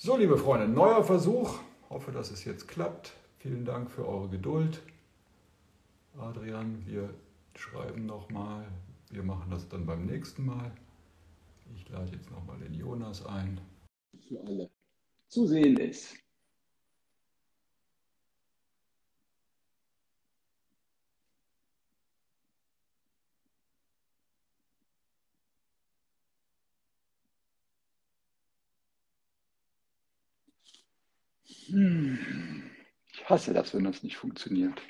So, liebe Freunde, neuer Versuch. Hoffe, dass es jetzt klappt. Vielen Dank für eure Geduld. Adrian, wir schreiben nochmal. Wir machen das dann beim nächsten Mal. Ich lade jetzt nochmal den Jonas ein. Für alle zu sehen ist. Ich hasse das, wenn das nicht funktioniert.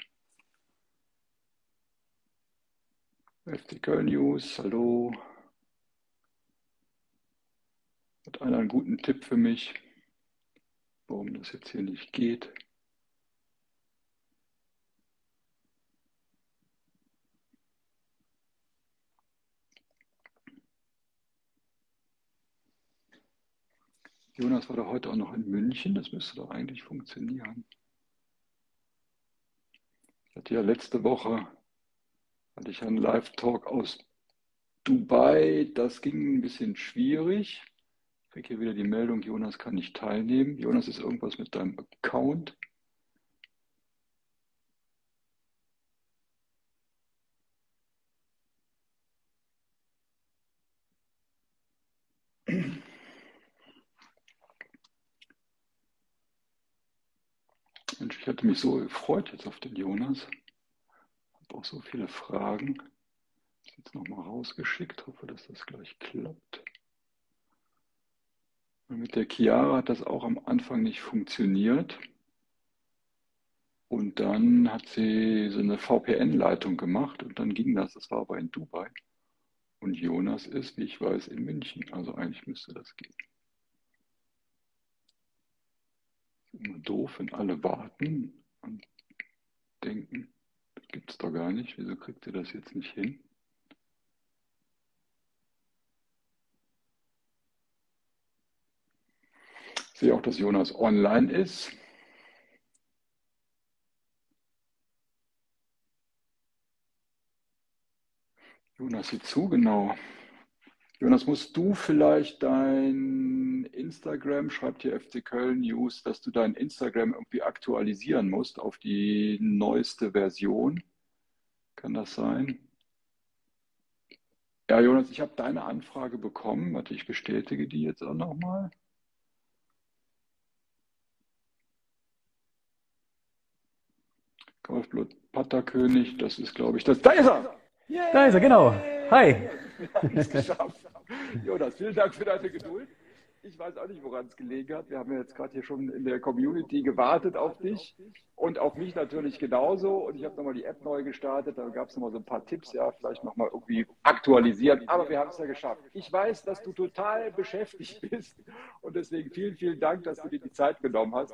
FT Köln News, hallo. Hat einer einen guten Tipp für mich, warum das jetzt hier nicht geht? Jonas war doch heute auch noch in München, das müsste doch eigentlich funktionieren. Ich hatte ja letzte Woche hatte ich einen Live-Talk aus Dubai, das ging ein bisschen schwierig. Ich kriege hier wieder die Meldung, Jonas kann nicht teilnehmen. Jonas, ist irgendwas mit deinem Account? Mensch, ich hatte mich so gefreut jetzt auf den Jonas. Habe auch so viele Fragen. Habe jetzt nochmal rausgeschickt, hoffe, dass das gleich klappt. Und mit der Chiara hat das auch am Anfang nicht funktioniert. Und dann hat sie so eine VPN-Leitung gemacht und dann ging das. Das war aber in Dubai. Und Jonas ist, wie ich weiß, in München. Also eigentlich müsste das gehen. Immer doof, wenn alle warten und denken, das gibt es doch gar nicht, wieso kriegt ihr das jetzt nicht hin? Ich sehe auch, dass Jonas online ist. Jonas sieht zu, genau. Jonas, musst du vielleicht dein Instagram, schreibt hier FC Köln News, dass du dein Instagram irgendwie aktualisieren musst auf die neueste Version? Kann das sein? Ja, Jonas, ich habe deine Anfrage bekommen. Warte, ich bestätige die jetzt auch nochmal. Golfblut Patterkönig, das ist, glaube ich, das. Da ist er! Yeah. Da ist er, genau. Hi. Jonas, vielen Dank für deine Geduld. Ich weiß auch nicht, woran es gelegen hat. Wir haben ja jetzt gerade hier schon in der Community gewartet auf dich und auf mich natürlich genauso. Und ich habe nochmal die App neu gestartet. Da gab es nochmal so ein paar Tipps, ja, vielleicht nochmal irgendwie aktualisieren. Aber wir haben es ja geschafft. Ich weiß, dass du total beschäftigt bist und deswegen vielen, vielen Dank, dass du dir die Zeit genommen hast.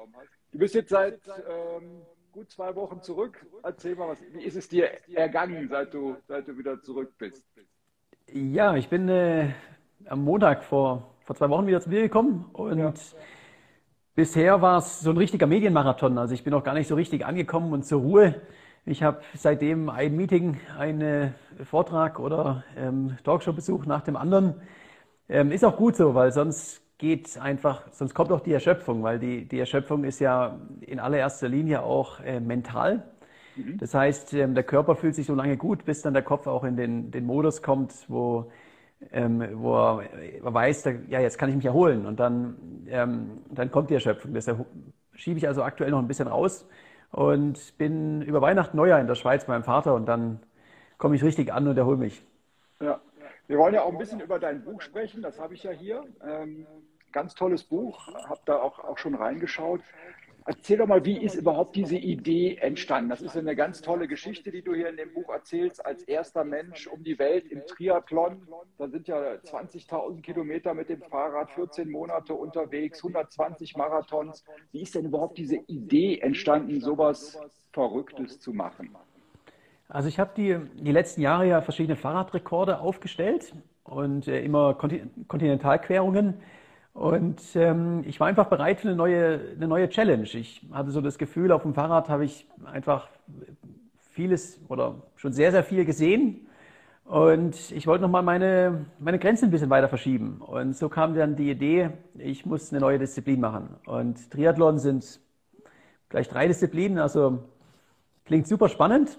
Du bist jetzt seit ähm, gut zwei Wochen zurück. Erzähl mal, was, wie ist es dir ergangen, seit du, seit du wieder zurück bist? Ja, ich bin äh, am Montag vor, vor zwei Wochen wieder zu dir gekommen und ja. bisher war es so ein richtiger Medienmarathon. Also ich bin noch gar nicht so richtig angekommen und zur Ruhe. Ich habe seitdem ein Meeting, einen Vortrag oder ähm, Talkshow-Besuch nach dem anderen. Ähm, ist auch gut so, weil sonst geht einfach, sonst kommt auch die Erschöpfung, weil die, die Erschöpfung ist ja in allererster Linie auch äh, mental. Mhm. Das heißt, ähm, der Körper fühlt sich so lange gut, bis dann der Kopf auch in den, den Modus kommt, wo, ähm, wo er, er weiß, da, ja, jetzt kann ich mich erholen. Und dann, ähm, dann kommt die Erschöpfung. Das schiebe ich also aktuell noch ein bisschen raus und bin über Weihnachten Neujahr in der Schweiz bei meinem Vater und dann komme ich richtig an und erhole mich. Ja, wir wollen ja auch ein bisschen über dein Buch sprechen, das habe ich ja hier. Ähm, ganz tolles Buch, habe da auch, auch schon reingeschaut. Erzähl doch mal, wie ist überhaupt diese Idee entstanden? Das ist eine ganz tolle Geschichte, die du hier in dem Buch erzählst, als erster Mensch um die Welt im Triathlon. Da sind ja 20.000 Kilometer mit dem Fahrrad, 14 Monate unterwegs, 120 Marathons. Wie ist denn überhaupt diese Idee entstanden, sowas Verrücktes zu machen? Also ich habe die, die letzten Jahre ja verschiedene Fahrradrekorde aufgestellt und äh, immer Kontinentalquerungen. Und ähm, ich war einfach bereit für eine neue, eine neue Challenge. Ich hatte so das Gefühl, auf dem Fahrrad habe ich einfach vieles oder schon sehr, sehr viel gesehen. Und ich wollte nochmal meine, meine Grenzen ein bisschen weiter verschieben. Und so kam dann die Idee, ich muss eine neue Disziplin machen. Und Triathlon sind gleich drei Disziplinen, also klingt super spannend.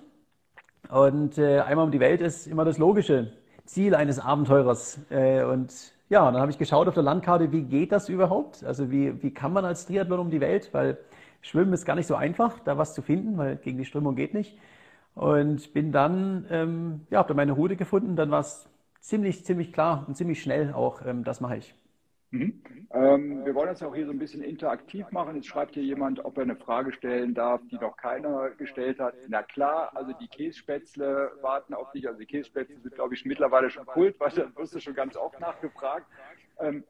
Und äh, einmal um die Welt ist immer das logische Ziel eines Abenteurers. Äh, und ja, dann habe ich geschaut auf der Landkarte, wie geht das überhaupt? Also wie, wie kann man als Triathlon um die Welt? Weil Schwimmen ist gar nicht so einfach, da was zu finden, weil gegen die Strömung geht nicht. Und bin dann, ähm, ja, habe dann meine Route gefunden. Dann war es ziemlich, ziemlich klar und ziemlich schnell auch, ähm, das mache ich. Mhm. Ähm, wir wollen das auch hier so ein bisschen interaktiv machen. Jetzt schreibt hier jemand, ob er eine Frage stellen darf, die noch keiner gestellt hat. Na klar, also die Kässpätzle warten auf dich. Also die Kässpätzle sind, glaube ich, mittlerweile schon Kult, weil da wirst du schon ganz oft nachgefragt. Ähm,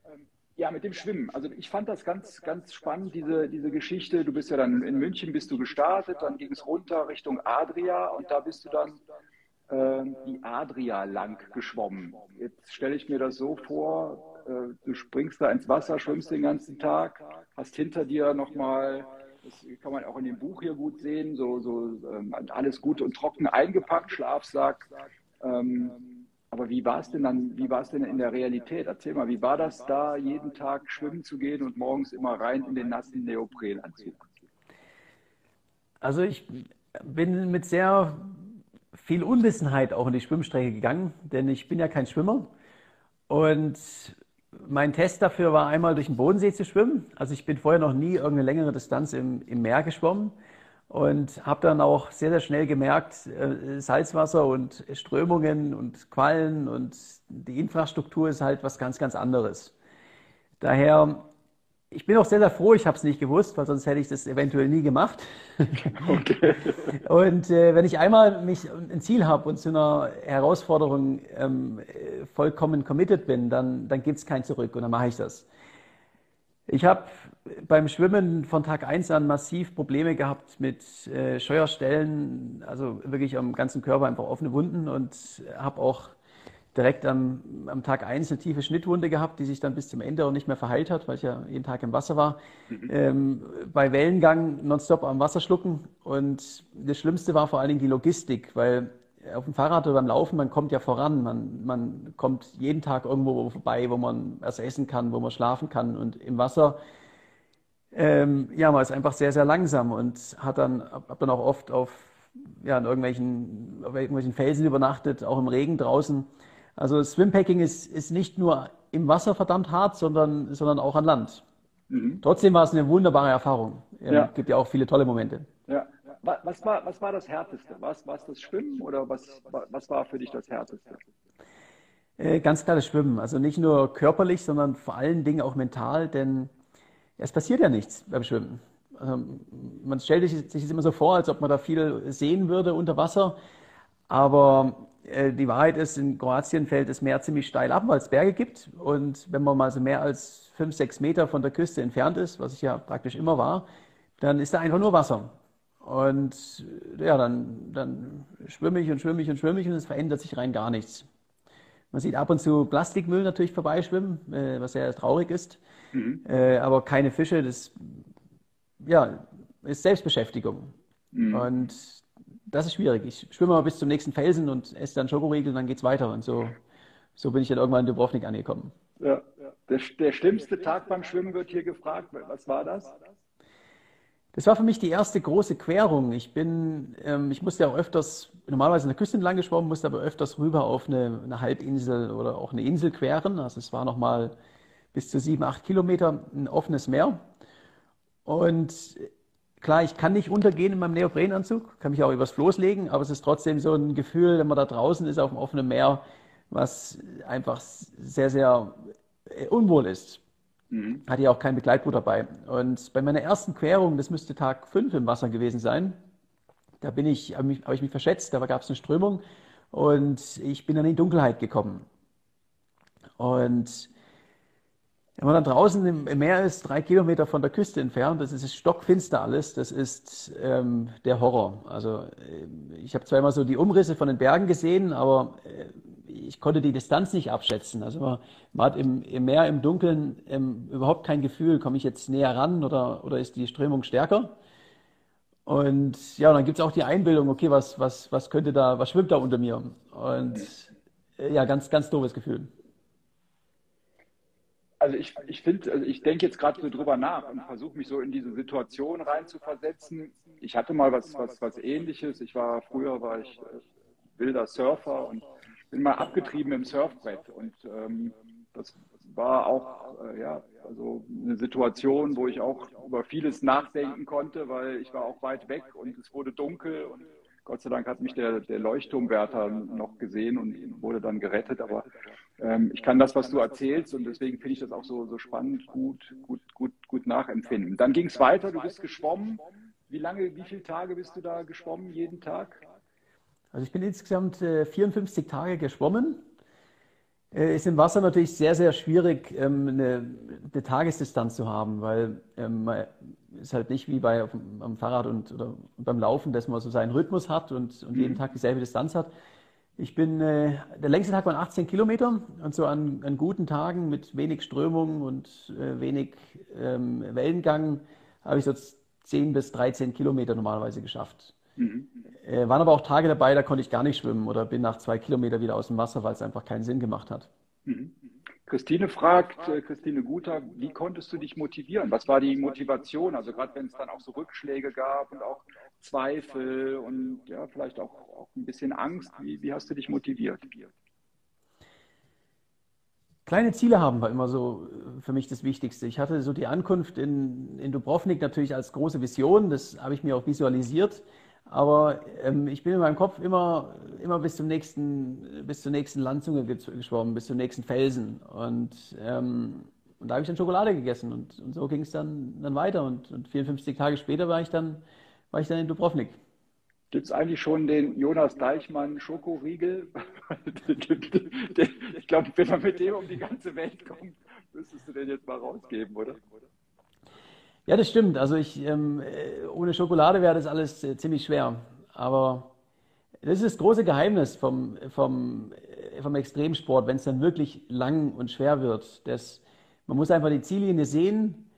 ja, mit dem Schwimmen. Also ich fand das ganz, ganz spannend, diese, diese Geschichte. Du bist ja dann in München bist du gestartet, dann ging es runter Richtung Adria und da bist du dann äh, die Adria lang geschwommen. Jetzt stelle ich mir das so vor, du springst da ins Wasser, schwimmst den ganzen Tag, hast hinter dir nochmal, das kann man auch in dem Buch hier gut sehen, so, so ähm, alles gut und trocken eingepackt, Schlafsack. Ähm, aber wie war es denn dann, wie war es denn in der Realität? Erzähl mal, wie war das da, jeden Tag schwimmen zu gehen und morgens immer rein in den nassen Neoprenanzug? Also ich bin mit sehr viel Unwissenheit auch in die Schwimmstrecke gegangen, denn ich bin ja kein Schwimmer. Und mein Test dafür war einmal durch den Bodensee zu schwimmen. Also ich bin vorher noch nie irgendeine längere Distanz im, im Meer geschwommen und habe dann auch sehr, sehr schnell gemerkt, äh, Salzwasser und Strömungen und Quallen und die Infrastruktur ist halt was ganz, ganz anderes. Daher, ich bin auch sehr, sehr froh, ich habe es nicht gewusst, weil sonst hätte ich das eventuell nie gemacht. Okay. und äh, wenn ich einmal mich ein Ziel habe und zu einer Herausforderung ähm, vollkommen committed bin, dann, dann gibt es kein Zurück und dann mache ich das. Ich habe beim Schwimmen von Tag 1 an massiv Probleme gehabt mit äh, Scheuerstellen, also wirklich am ganzen Körper einfach offene Wunden und habe auch direkt am, am Tag 1 eine tiefe Schnittwunde gehabt, die sich dann bis zum Ende auch nicht mehr verheilt hat, weil ich ja jeden Tag im Wasser war. Mhm. Ähm, bei Wellengang nonstop am Wasser schlucken und das Schlimmste war vor allen Dingen die Logistik, weil auf dem Fahrrad oder beim Laufen, man kommt ja voran, man, man kommt jeden Tag irgendwo vorbei, wo man was essen kann, wo man schlafen kann. Und im Wasser, ähm, ja, man ist einfach sehr, sehr langsam und hat dann, hab dann auch oft auf, ja, in irgendwelchen, auf irgendwelchen Felsen übernachtet, auch im Regen draußen. Also Swimpacking ist, ist nicht nur im Wasser verdammt hart, sondern, sondern auch an Land. Mhm. Trotzdem war es eine wunderbare Erfahrung. Es ja. gibt ja auch viele tolle Momente. Ja. Was war, was war das Härteste? War es, war es das Schwimmen oder was, was war für dich das Härteste? Äh, ganz klar das Schwimmen. Also nicht nur körperlich, sondern vor allen Dingen auch mental, denn es passiert ja nichts beim Schwimmen. Also man stellt sich, sich immer so vor, als ob man da viel sehen würde unter Wasser. Aber die Wahrheit ist, in Kroatien fällt das Meer ziemlich steil ab, weil es Berge gibt. Und wenn man mal so mehr als fünf, sechs Meter von der Küste entfernt ist, was ich ja praktisch immer war, dann ist da einfach nur Wasser. Und ja, dann, dann schwimme ich und schwimme ich und schwimme ich und es verändert sich rein gar nichts. Man sieht ab und zu Plastikmüll natürlich vorbeischwimmen, äh, was sehr traurig ist. Mhm. Äh, aber keine Fische, das ja, ist Selbstbeschäftigung. Mhm. Und das ist schwierig. Ich schwimme mal bis zum nächsten Felsen und esse dann Schokoriegel und dann geht es weiter. Und so, so bin ich dann irgendwann in Dubrovnik angekommen. Ja, der, der schlimmste Tag beim Schwimmen wird hier gefragt. Was war das? Das war für mich die erste große Querung. Ich bin, ähm, ich musste auch öfters, normalerweise an der Küste entlang geschwommen, musste aber öfters rüber auf eine, eine Halbinsel oder auch eine Insel queren. Also es war nochmal bis zu sieben, acht Kilometer ein offenes Meer. Und klar, ich kann nicht untergehen in meinem Neoprenanzug, kann mich auch übers Floß legen, aber es ist trotzdem so ein Gefühl, wenn man da draußen ist auf dem offenen Meer, was einfach sehr, sehr äh, unwohl ist. Mhm. Hatte ja auch kein Begleitboot dabei. Und bei meiner ersten Querung, das müsste Tag 5 im Wasser gewesen sein, da bin ich, habe hab ich mich verschätzt, da gab es eine Strömung und ich bin dann in die Dunkelheit gekommen. Und wenn man dann draußen im Meer ist, drei Kilometer von der Küste entfernt, das ist stockfinster alles, das ist ähm, der Horror. Also äh, ich habe zwar immer so die Umrisse von den Bergen gesehen, aber äh, ich konnte die Distanz nicht abschätzen. Also man, man hat im, im, Meer im Dunkeln ähm, überhaupt kein Gefühl, komme ich jetzt näher ran oder, oder ist die Strömung stärker? Und ja, und dann gibt es auch die Einbildung, okay, was, was, was könnte da, was schwimmt da unter mir? Und äh, ja, ganz, ganz doofes Gefühl. Also ich, ich finde, also ich denke jetzt gerade so drüber nach und versuche mich so in diese Situation reinzuversetzen. Ich hatte mal was, was, was ähnliches. Ich war, früher war ich äh, wilder Surfer und bin mal abgetrieben im Surfbrett. Und ähm, das war auch, äh, ja, also eine Situation, wo ich auch über vieles nachdenken konnte, weil ich war auch weit weg und es wurde dunkel und Gott sei Dank hat mich der, der Leuchtturmwärter noch gesehen und wurde dann gerettet. Aber ähm, ich kann das, was du erzählst, und deswegen finde ich das auch so, so spannend, gut, gut, gut, gut nachempfinden. Dann ging es weiter, du bist geschwommen. Wie lange, wie viele Tage bist du da geschwommen, jeden Tag? Also ich bin insgesamt äh, 54 Tage geschwommen. Äh, ist im Wasser natürlich sehr, sehr schwierig, ähm, eine, eine, Tagesdistanz zu haben, weil ähm, ist halt nicht wie bei am Fahrrad und oder beim Laufen, dass man so seinen Rhythmus hat und, und jeden mhm. Tag dieselbe Distanz hat. Ich bin, äh, der längste Tag waren 18 Kilometer und so an, an guten Tagen mit wenig Strömung und äh, wenig ähm, Wellengang habe ich so 10 bis 13 Kilometer normalerweise geschafft. Mhm. Äh, waren aber auch Tage dabei, da konnte ich gar nicht schwimmen oder bin nach zwei Kilometern wieder aus dem Wasser, weil es einfach keinen Sinn gemacht hat. Mhm. Christine fragt, äh, Christine Guter, wie konntest du dich motivieren? Was war die Motivation? Also gerade wenn es dann auch so Rückschläge gab und auch Zweifel und ja, vielleicht auch, auch ein bisschen Angst, wie, wie hast du dich motiviert? Kleine Ziele haben war immer so äh, für mich das Wichtigste. Ich hatte so die Ankunft in, in Dubrovnik natürlich als große Vision, das habe ich mir auch visualisiert. Aber ähm, ich bin in meinem Kopf immer, immer bis, zum nächsten, bis zur nächsten Landzunge geschwommen, bis zum nächsten Felsen. Und, ähm, und da habe ich dann Schokolade gegessen. Und, und so ging es dann, dann weiter. Und, und 54 Tage später war ich dann, war ich dann in Dubrovnik. Gibt es eigentlich schon den Jonas Deichmann Schokoriegel? ich glaube, wenn man mit dem um die ganze Welt kommt, müsstest du den jetzt mal rausgeben, oder? Ja, das stimmt. Also ich, ähm, äh, ohne Schokolade wäre das alles äh, ziemlich schwer. Aber das ist das große Geheimnis vom, vom, äh, vom Extremsport, wenn es dann wirklich lang und schwer wird. Das, man muss einfach die Ziellinie sehen,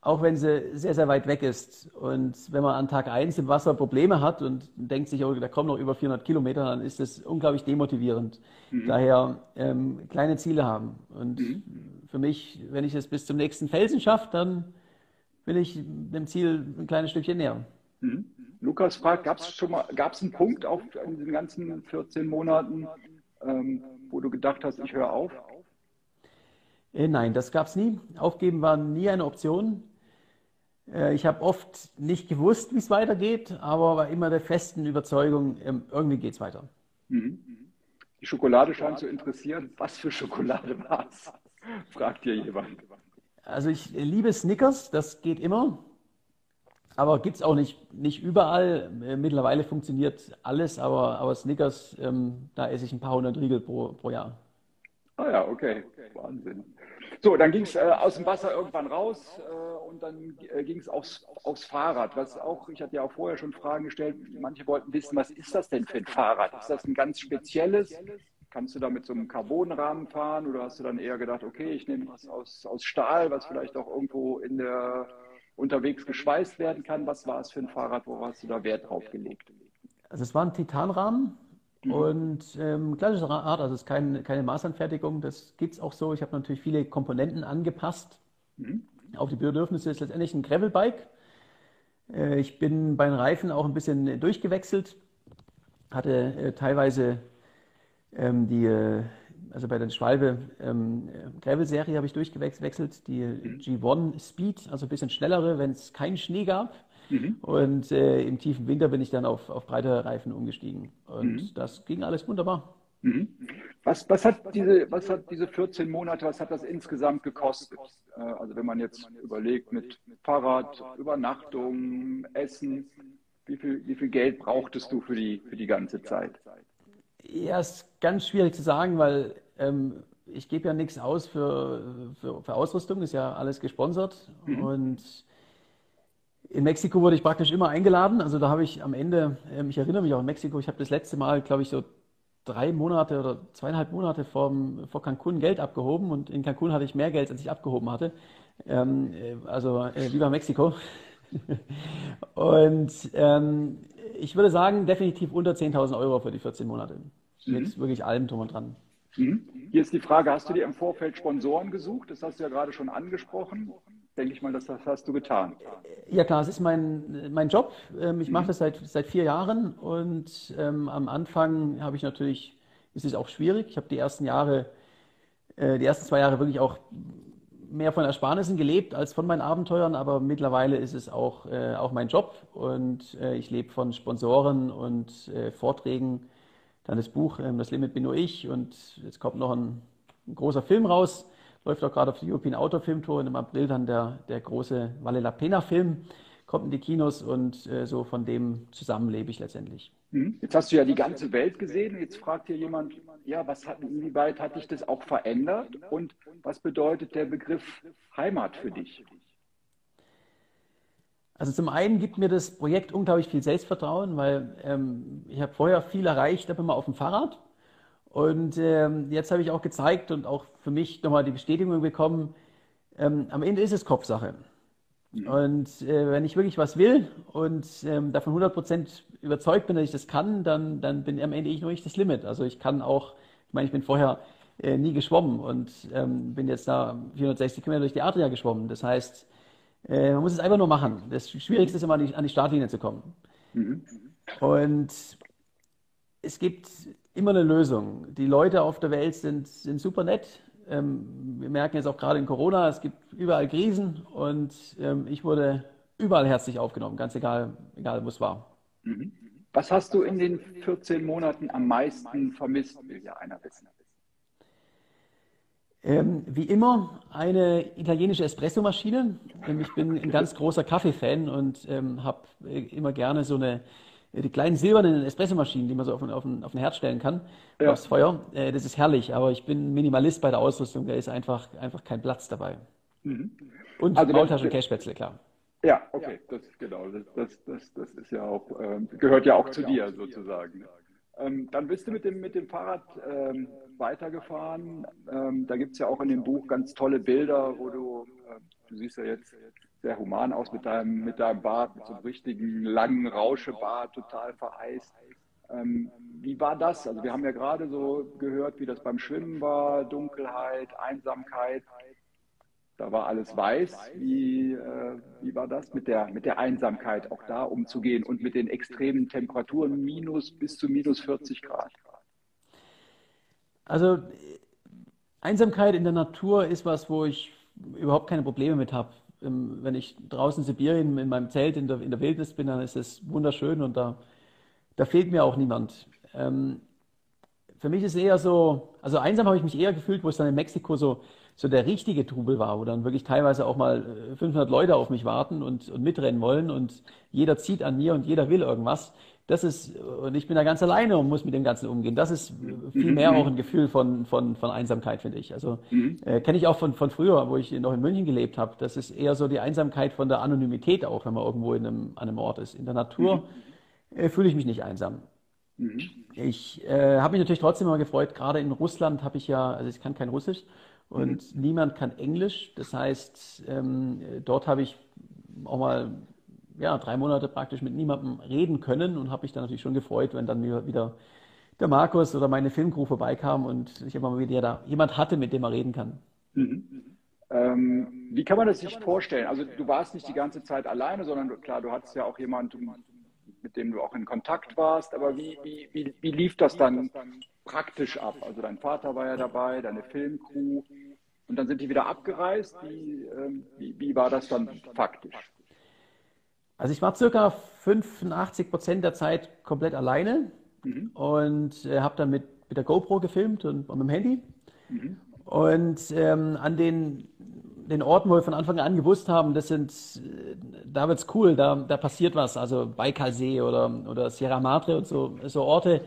auch wenn sie sehr, sehr weit weg ist. Und wenn man an Tag 1 im Wasser Probleme hat und denkt sich, oh, da kommen noch über 400 Kilometer, dann ist das unglaublich demotivierend. Mhm. Daher ähm, kleine Ziele haben. Und mhm. für mich, wenn ich es bis zum nächsten Felsen schaffe, dann will ich dem Ziel ein kleines Stückchen näher. Mhm. Lukas fragt, gab es schon mal, gab es einen Punkt auf in den ganzen 14 Monaten, ähm, wo du gedacht hast, ich höre auf? Äh, nein, das gab es nie. Aufgeben war nie eine Option. Äh, ich habe oft nicht gewusst, wie es weitergeht, aber war immer der festen Überzeugung, ähm, irgendwie geht es weiter. Mhm. Die Schokolade scheint zu interessieren. Was für Schokolade war es? Fragt dir jemand. Also ich liebe Snickers, das geht immer. Aber gibt es auch nicht, nicht überall. Äh, mittlerweile funktioniert alles, aber, aber Snickers, ähm, da esse ich ein paar hundert Riegel pro, pro Jahr. Ah ja, okay. Wahnsinn. So, dann ging es äh, aus dem Wasser irgendwann raus äh, und dann äh, ging es aufs, aufs Fahrrad. Was auch, ich hatte ja auch vorher schon Fragen gestellt, manche wollten wissen, was ist das denn für ein Fahrrad? Ist das ein ganz spezielles? Kannst du da mit so einem Carbonrahmen fahren oder hast du dann eher gedacht, okay, ich nehme was aus, aus Stahl, was vielleicht auch irgendwo in der unterwegs geschweißt werden kann? Was war es für ein Fahrrad? Wo hast du da Wert drauf gelegt? Also es war ein Titanrahmen mhm. und ähm, klassische Rad, also es ist kein, keine Maßanfertigung, das gibt es auch so. Ich habe natürlich viele Komponenten angepasst mhm. auf die Bedürfnisse. Es ist letztendlich ein Gravelbike. Äh, ich bin bei den Reifen auch ein bisschen durchgewechselt, hatte äh, teilweise ähm, die, äh, also bei der Schwalbe ähm, Gravel-Serie habe ich durchgewechselt, die G1 Speed, also ein bisschen schnellere, wenn es keinen Schnee gab. Mhm. Und äh, im tiefen Winter bin ich dann auf, auf breitere Reifen umgestiegen. Und mhm. das ging alles wunderbar. Mhm. Was, was, hat diese, was hat diese 14 Monate, was hat das insgesamt gekostet? Äh, also wenn man jetzt überlegt mit Fahrrad, Übernachtung, Essen, wie viel, wie viel Geld brauchtest du für die, für die ganze Zeit? Ja, ist ganz schwierig zu sagen, weil ähm, ich gebe ja nichts aus für, für, für, Ausrüstung, ist ja alles gesponsert. Mhm. Und in Mexiko wurde ich praktisch immer eingeladen. Also da habe ich am Ende, ähm, ich erinnere mich auch in Mexiko, ich habe das letzte Mal, glaube ich, so drei Monate oder zweieinhalb Monate vom, vor Cancun Geld abgehoben und in Cancun hatte ich mehr Geld, als ich abgehoben hatte. Ähm, äh, also äh, lieber Mexiko. und ähm, ich würde sagen, definitiv unter 10.000 Euro für die 14 Monate. Mhm. Mit wirklich allem drum und dran. Mhm. Hier ist die Frage, hast du dir im Vorfeld Sponsoren gesucht? Das hast du ja gerade schon angesprochen. Denke ich mal, das, das hast du getan. Ja klar, es ist mein, mein Job. Ähm, ich mache das seit, seit vier Jahren und ähm, am Anfang habe ich natürlich, ist es auch schwierig. Ich habe die ersten Jahre, äh, die ersten zwei Jahre wirklich auch mehr von Ersparnissen gelebt als von meinen Abenteuern, aber mittlerweile ist es auch, äh, auch mein Job und äh, ich lebe von Sponsoren und äh, Vorträgen. Dann das Buch ähm, Das Limit bin nur ich und jetzt kommt noch ein, ein großer Film raus, läuft auch gerade auf der European Outdoor Film Tour und im April dann der, der große Valle la Pena Film kommt in die Kinos und äh, so von dem zusammen lebe ich letztendlich. Mhm. Jetzt hast du ja die ganze Welt gesehen und jetzt fragt hier jemand, ja, was hat, inwieweit hat dich das auch verändert und was bedeutet der Begriff Heimat für dich? Also zum einen gibt mir das Projekt unglaublich viel Selbstvertrauen, weil ähm, ich habe vorher viel erreicht, aber immer auf dem Fahrrad. Und ähm, jetzt habe ich auch gezeigt und auch für mich nochmal die Bestätigung bekommen, ähm, am Ende ist es Kopfsache. Mhm. Und äh, wenn ich wirklich was will und ähm, davon 100% überzeugt bin, dass ich das kann, dann, dann bin am Ende ich noch nicht das Limit. Also ich kann auch, ich meine, ich bin vorher äh, nie geschwommen und ähm, bin jetzt da 460 Kilometer durch die Adria geschwommen. Das heißt, äh, man muss es einfach nur machen. Das Schwierigste ist immer, an die, an die Startlinie zu kommen. Mhm. Und es gibt immer eine Lösung. Die Leute auf der Welt sind, sind super nett. Ähm, wir merken jetzt auch gerade in Corona, es gibt überall Krisen und ähm, ich wurde überall herzlich aufgenommen, ganz egal, egal wo es war. Mhm. Was hast du in den 14 Monaten am meisten vermisst, will ja einer wissen? Ähm, wie immer eine italienische Espressomaschine. Ähm, ich bin ein ganz großer Kaffeefan und ähm, habe äh, immer gerne so eine die kleinen silbernen Espressomaschinen, die man so auf, auf, auf ein Herz stellen kann, ja. aufs Feuer. Äh, das ist herrlich, aber ich bin Minimalist bei der Ausrüstung. Da ist einfach, einfach kein Platz dabei. Mhm. Und also Maultaschen, Cashspätzle, klar. Ja, okay, das genau. Das, das, das, das ist ja auch, ähm, gehört ja auch zu dir sozusagen. Ähm, dann bist du mit dem, mit dem Fahrrad ähm, weitergefahren. Ähm, da gibt es ja auch in dem Buch ganz tolle Bilder, wo du, äh, du siehst ja jetzt sehr human aus mit deinem, mit deinem Bart, mit so einem richtigen langen Rauschebart, total vereist. Ähm, wie war das? Also wir haben ja gerade so gehört, wie das beim Schwimmen war, Dunkelheit, Einsamkeit. Da war alles weiß. Wie, äh, wie war das mit der, mit der Einsamkeit, auch da umzugehen und mit den extremen Temperaturen, minus bis zu minus 40 Grad? Also Einsamkeit in der Natur ist was, wo ich überhaupt keine Probleme mit habe. Wenn ich draußen in Sibirien in meinem Zelt in der, in der Wildnis bin, dann ist es wunderschön und da, da fehlt mir auch niemand. Ähm, für mich ist eher so, also einsam habe ich mich eher gefühlt, wo es dann in Mexiko so, so der richtige Trubel war, wo dann wirklich teilweise auch mal 500 äh, Leute auf mich warten und, und mitrennen wollen und jeder zieht an mir und jeder will irgendwas. Das ist, und ich bin da ganz alleine und muss mit dem Ganzen umgehen. Das ist viel mehr auch ein Gefühl von, von, von Einsamkeit, finde ich. Also mhm. äh, kenne ich auch von, von früher, wo ich noch in München gelebt habe. Das ist eher so die Einsamkeit von der Anonymität auch, wenn man irgendwo in einem, an einem Ort ist. In der Natur mhm. äh, fühle ich mich nicht einsam. Mhm. Ich äh, habe mich natürlich trotzdem mal gefreut, gerade in Russland habe ich ja, also ich kann kein Russisch und mhm. niemand kann Englisch. Das heißt, ähm, dort habe ich auch mal ja, drei Monate praktisch mit niemandem reden können und habe mich dann natürlich schon gefreut, wenn dann wieder der Markus oder meine Filmcrew vorbeikam und ich immer wieder da jemand hatte, mit dem man reden kann. Mhm. Ähm, wie kann man das sich vorstellen? Also du warst nicht die ganze Zeit alleine, sondern klar, du hattest ja auch jemanden, mit dem du auch in Kontakt warst, aber wie, wie, wie, wie lief das dann praktisch ab? Also dein Vater war ja dabei, deine Filmcrew und dann sind die wieder abgereist. Wie, ähm, wie, wie war das dann faktisch? Also ich war circa 85 Prozent der Zeit komplett alleine mhm. und äh, habe dann mit, mit der GoPro gefilmt und, und mit dem Handy. Mhm. Und ähm, an den, den Orten, wo wir von Anfang an gewusst haben, das sind, äh, da wird's cool, da, da passiert was, also Baikalsee oder, oder Sierra Madre und so, so Orte,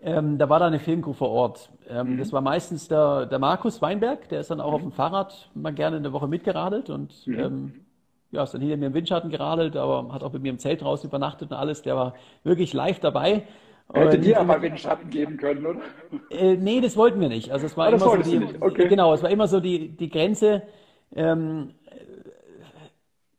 ähm, da war da eine Filmcrew vor Ort. Ähm, mhm. Das war meistens der, der Markus Weinberg, der ist dann auch mhm. auf dem Fahrrad mal gerne eine Woche mitgeradelt und mhm. ähm, ja, ist dann hinter mir im Windschatten geradelt, aber hat auch mit mir im Zelt draußen übernachtet und alles. Der war wirklich live dabei. Hätte dir aber Windschatten geben können, oder? Äh, nee, das wollten wir nicht. Also es war ah, immer so die, okay. genau, es war immer so die, die Grenze. Ähm,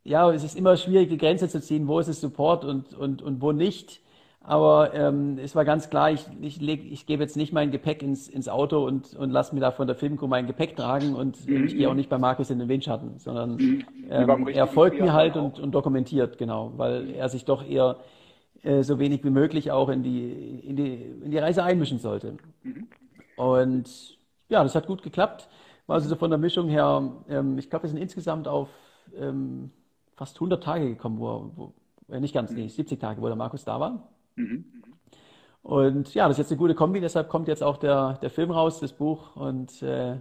ja, es ist immer schwierig, die Grenze zu ziehen, wo ist es Support und, und, und wo nicht. Aber ähm, es war ganz klar, ich, ich, leg, ich gebe jetzt nicht mein Gepäck ins, ins Auto und, und lasse mir da von der Filmcrew mein Gepäck tragen und mhm. ich gehe auch nicht bei Markus in den Windschatten, sondern mhm. ähm, er folgt mir halt und, und, dokumentiert, genau, weil er sich doch eher äh, so wenig wie möglich auch in die, in die, in die Reise einmischen sollte. Mhm. Und ja, das hat gut geklappt. War also so von der Mischung her, ähm, ich glaube, wir sind insgesamt auf ähm, fast 100 Tage gekommen, wo, wo äh, nicht ganz, nee, 70 Tage, wo der Markus da war. Mhm. Und ja, das ist jetzt eine gute Kombi, deshalb kommt jetzt auch der, der Film raus, das Buch und äh,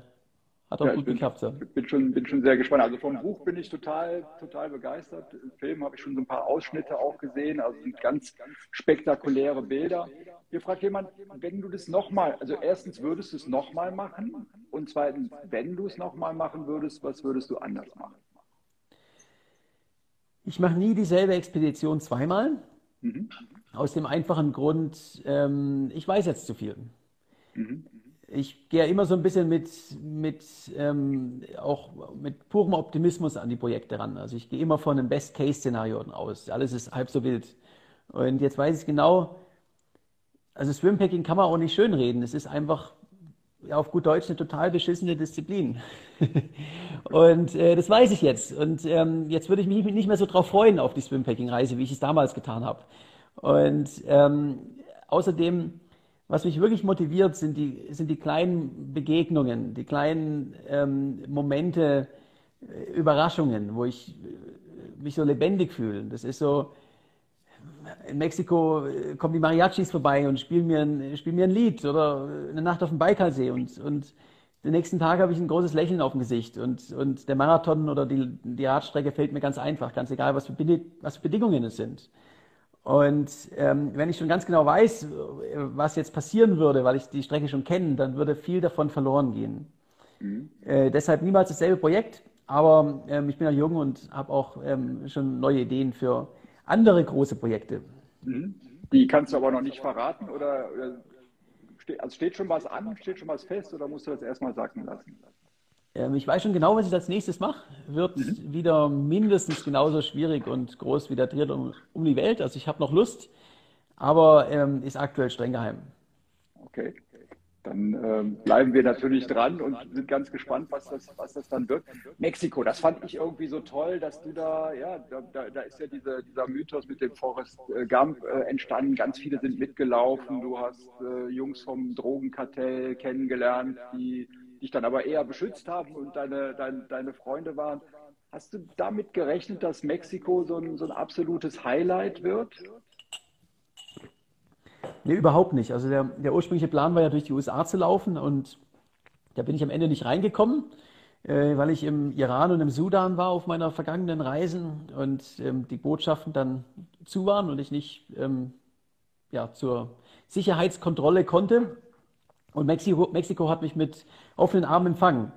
hat auch ja, gut bin, geklappt. So. Bin schon, bin schon sehr gespannt. Also vom Buch bin ich total, total begeistert. Im Film habe ich schon so ein paar Ausschnitte auch gesehen, also sind ganz spektakuläre Bilder. Hier fragt jemand, wenn du das nochmal, also erstens würdest du es nochmal machen und zweitens, wenn du es nochmal machen würdest, was würdest du anders machen? Ich mache nie dieselbe Expedition zweimal. Mhm. Aus dem einfachen Grund, ähm, ich weiß jetzt zu viel. Mhm. Ich gehe immer so ein bisschen mit, mit ähm, auch mit purem Optimismus an die Projekte ran. Also ich gehe immer von einem Best-Case-Szenario aus. Alles ist halb so wild. Und jetzt weiß ich genau, also Swimpacking kann man auch nicht schönreden. Es ist einfach ja, auf gut Deutsch eine total beschissene Disziplin. und äh, das weiß ich jetzt. Und ähm, jetzt würde ich mich nicht mehr so drauf freuen auf die Swimpacking-Reise, wie ich es damals getan habe. Und ähm, außerdem, was mich wirklich motiviert, sind die, sind die kleinen Begegnungen, die kleinen ähm, Momente, äh, Überraschungen, wo ich äh, mich so lebendig fühle. Das ist so, in Mexiko äh, kommen die Mariachis vorbei und spielen mir ein, spielen mir ein Lied oder eine Nacht auf dem Baikalsee und, und den nächsten Tag habe ich ein großes Lächeln auf dem Gesicht und, und der Marathon oder die, die Radstrecke fällt mir ganz einfach, ganz egal, was für, was für Bedingungen es sind. Und ähm, wenn ich schon ganz genau weiß, was jetzt passieren würde, weil ich die Strecke schon kenne, dann würde viel davon verloren gehen. Mhm. Äh, deshalb niemals dasselbe Projekt, aber ähm, ich bin ja jung und habe auch ähm, schon neue Ideen für andere große Projekte. Mhm. Die kannst du aber noch nicht verraten oder, oder also steht schon was an, steht schon was fest oder musst du das erstmal sagen lassen? Ähm, ich weiß schon genau, was ich als nächstes mache. Wird mhm. wieder mindestens genauso schwierig und groß wie der Triathlon um, die Welt. Also ich habe noch Lust, aber ähm, ist aktuell streng geheim. Okay. Dann ähm, bleiben wir natürlich dran und sind ganz gespannt, was das, was das dann wird. Mexiko, das fand ich irgendwie so toll, dass du da, ja, da, da ist ja diese, dieser Mythos mit dem Forrest äh, Gump äh, entstanden. Ganz viele sind mitgelaufen. Du hast äh, Jungs vom Drogenkartell kennengelernt, die dich dann aber eher beschützt haben und deine, deine, deine Freunde waren. Hast du damit gerechnet, dass Mexiko so ein, so ein absolutes Highlight wird? Nee, überhaupt nicht. Also der, der ursprüngliche Plan war ja durch die USA zu laufen und da bin ich am Ende nicht reingekommen, äh, weil ich im Iran und im Sudan war auf meiner vergangenen Reisen und ähm, die Botschaften dann zu waren und ich nicht ähm, ja, zur Sicherheitskontrolle konnte. Und Mexiko, Mexiko hat mich mit offenen Armen empfangen.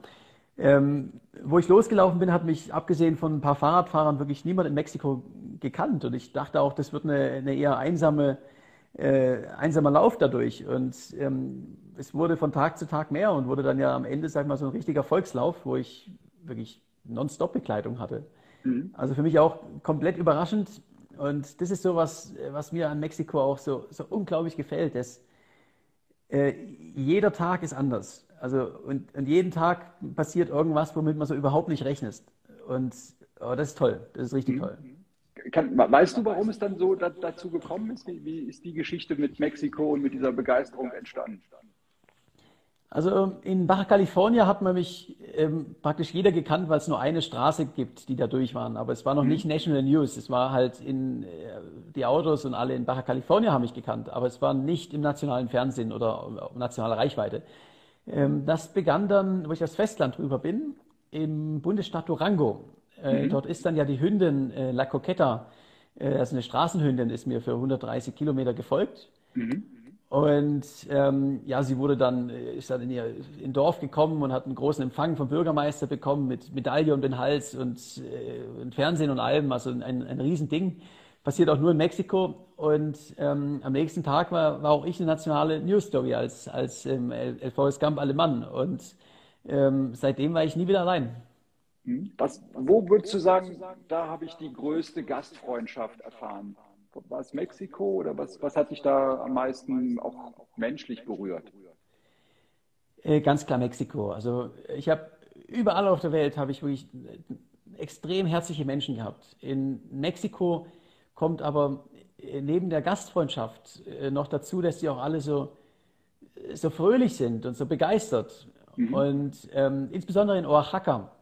Ähm, wo ich losgelaufen bin, hat mich abgesehen von ein paar Fahrradfahrern wirklich niemand in Mexiko gekannt. Und ich dachte auch, das wird eine, eine eher einsame äh, einsamer Lauf dadurch. Und ähm, es wurde von Tag zu Tag mehr und wurde dann ja am Ende, sag ich mal, so ein richtiger Volkslauf, wo ich wirklich Nonstop-Begleitung hatte. Mhm. Also für mich auch komplett überraschend. Und das ist so was, was mir an Mexiko auch so, so unglaublich gefällt. Dass, äh, jeder Tag ist anders. Also und, und jeden Tag passiert irgendwas, womit man so überhaupt nicht rechnet. Und oh, das ist toll. Das ist richtig mhm. toll. Kann, weißt du, warum es dann so da, dazu gekommen ist? Wie, wie, ist die Geschichte mit Mexiko und mit dieser Begeisterung entstanden? Also in Baja California hat man mich ähm, praktisch jeder gekannt, weil es nur eine Straße gibt, die da durch waren. Aber es war noch mhm. nicht National News. Es war halt in äh, die Autos und alle in Baja California haben mich gekannt, aber es war nicht im nationalen Fernsehen oder äh, nationaler Reichweite. Ähm, das begann dann, wo ich aufs Festland drüber bin, im Bundesstaat Durango. Äh, mhm. Dort ist dann ja die Hündin äh, La Coqueta, äh, also eine Straßenhündin, ist mir für 130 Kilometer gefolgt. Mhm. Und ähm, ja, sie wurde dann, äh, ist dann in ihr in Dorf gekommen und hat einen großen Empfang vom Bürgermeister bekommen mit Medaille um den Hals und, äh, und Fernsehen und allem, also ein, ein Riesending. Passiert auch nur in Mexiko. Und ähm, am nächsten Tag war, war auch ich eine nationale News Story als, als ähm, Forrest Gump Alemann. Und ähm, seitdem war ich nie wieder allein. Was, wo würdest du sagen, da habe ich die größte Gastfreundschaft erfahren? War es Mexiko oder was, was hat dich da am meisten auch menschlich berührt? Äh, ganz klar Mexiko. Also ich habe überall auf der Welt habe ich wirklich extrem herzliche Menschen gehabt. In Mexiko kommt aber äh, neben der Gastfreundschaft äh, noch dazu, dass die auch alle so, so fröhlich sind und so begeistert. Mhm. Und ähm, insbesondere in Oaxaca.